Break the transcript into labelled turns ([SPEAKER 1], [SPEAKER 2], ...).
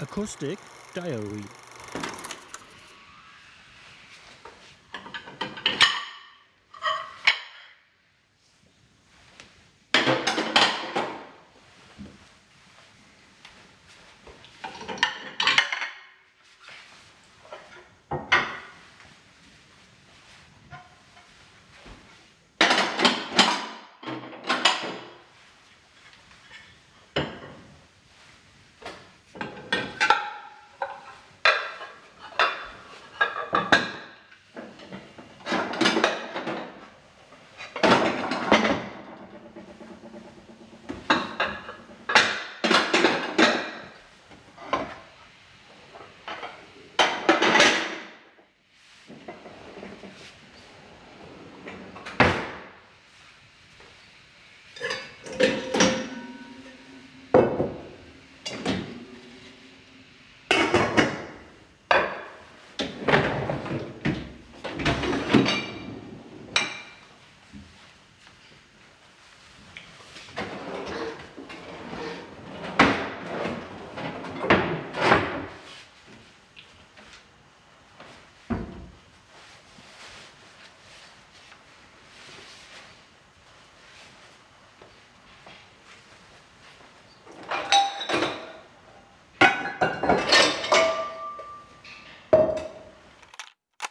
[SPEAKER 1] Acoustic Diary